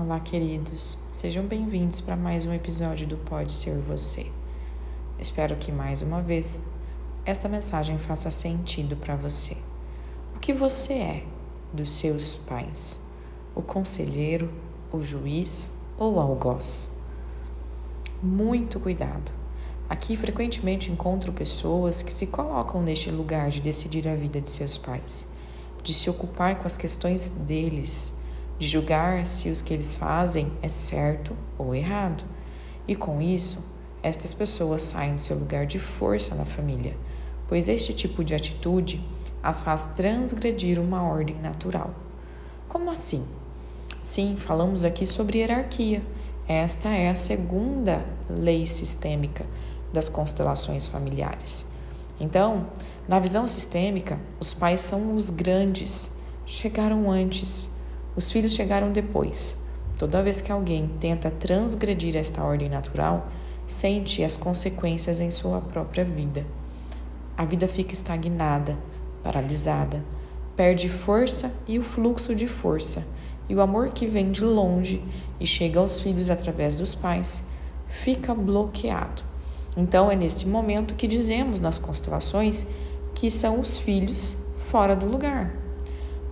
Olá, queridos. Sejam bem-vindos para mais um episódio do Pode Ser Você. Espero que mais uma vez esta mensagem faça sentido para você. O que você é dos seus pais? O conselheiro, o juiz ou o algoz? Muito cuidado. Aqui frequentemente encontro pessoas que se colocam neste lugar de decidir a vida de seus pais, de se ocupar com as questões deles de julgar se os que eles fazem é certo ou errado. E com isso, estas pessoas saem do seu lugar de força na família, pois este tipo de atitude as faz transgredir uma ordem natural. Como assim? Sim, falamos aqui sobre hierarquia. Esta é a segunda lei sistêmica das constelações familiares. Então, na visão sistêmica, os pais são os grandes, chegaram antes os filhos chegaram depois. Toda vez que alguém tenta transgredir esta ordem natural, sente as consequências em sua própria vida. A vida fica estagnada, paralisada, perde força e o fluxo de força, e o amor que vem de longe e chega aos filhos através dos pais fica bloqueado. Então é neste momento que dizemos nas constelações que são os filhos fora do lugar.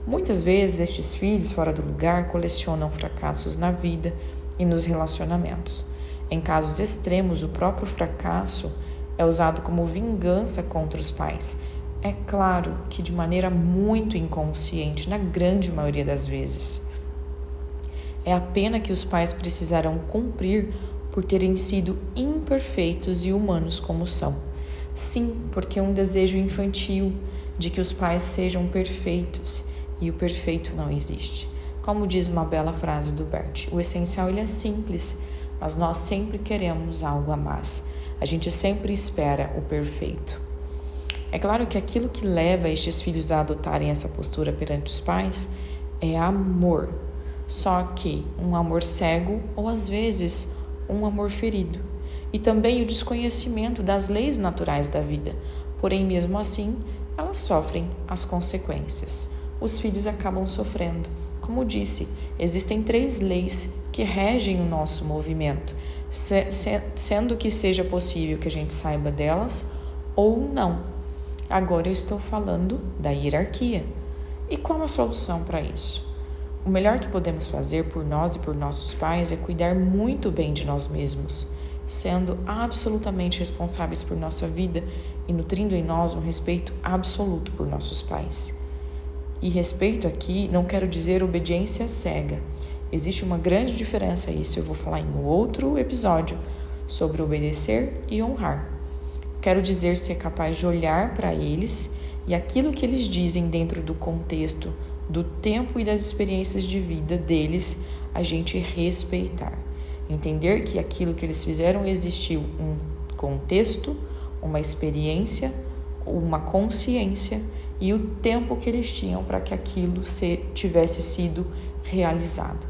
Muitas vezes estes filhos fora do lugar colecionam fracassos na vida e nos relacionamentos. Em casos extremos, o próprio fracasso é usado como vingança contra os pais. É claro que de maneira muito inconsciente, na grande maioria das vezes. É a pena que os pais precisarão cumprir por terem sido imperfeitos e humanos como são. Sim, porque um desejo infantil de que os pais sejam perfeitos e o perfeito não existe. Como diz uma bela frase do Bert, o essencial ele é simples, mas nós sempre queremos algo a mais. A gente sempre espera o perfeito. É claro que aquilo que leva estes filhos a adotarem essa postura perante os pais é amor. Só que um amor cego ou às vezes um amor ferido. E também o desconhecimento das leis naturais da vida. Porém, mesmo assim, elas sofrem as consequências os filhos acabam sofrendo. Como disse, existem três leis que regem o nosso movimento, sendo que seja possível que a gente saiba delas ou não. Agora eu estou falando da hierarquia. E qual a solução para isso? O melhor que podemos fazer por nós e por nossos pais é cuidar muito bem de nós mesmos, sendo absolutamente responsáveis por nossa vida e nutrindo em nós um respeito absoluto por nossos pais. E respeito aqui não quero dizer obediência cega. Existe uma grande diferença isso, eu vou falar em outro episódio sobre obedecer e honrar. Quero dizer ser capaz de olhar para eles e aquilo que eles dizem dentro do contexto do tempo e das experiências de vida deles, a gente respeitar. Entender que aquilo que eles fizeram existiu um contexto, uma experiência, uma consciência e o tempo que eles tinham para que aquilo se, tivesse sido realizado.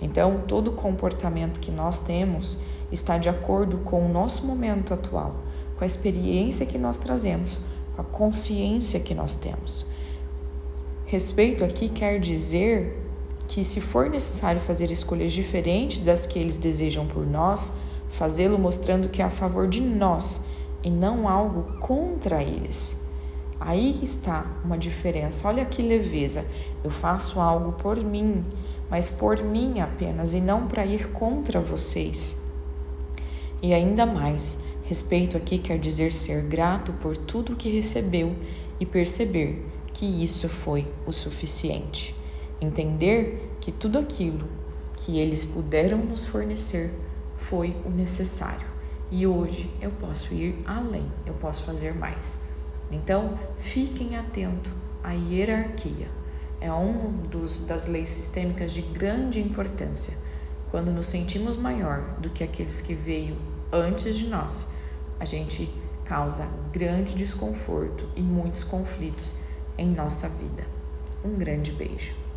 Então, todo comportamento que nós temos está de acordo com o nosso momento atual, com a experiência que nós trazemos, com a consciência que nós temos. Respeito aqui quer dizer que, se for necessário fazer escolhas diferentes das que eles desejam por nós, fazê-lo mostrando que é a favor de nós e não algo contra eles. Aí está uma diferença. Olha que leveza. Eu faço algo por mim, mas por mim apenas e não para ir contra vocês. E ainda mais, respeito aqui quer dizer ser grato por tudo que recebeu e perceber que isso foi o suficiente. Entender que tudo aquilo que eles puderam nos fornecer foi o necessário. E hoje eu posso ir além, eu posso fazer mais. Então, fiquem atentos à hierarquia. É uma das leis sistêmicas de grande importância. Quando nos sentimos maior do que aqueles que veio antes de nós, a gente causa grande desconforto e muitos conflitos em nossa vida. Um grande beijo.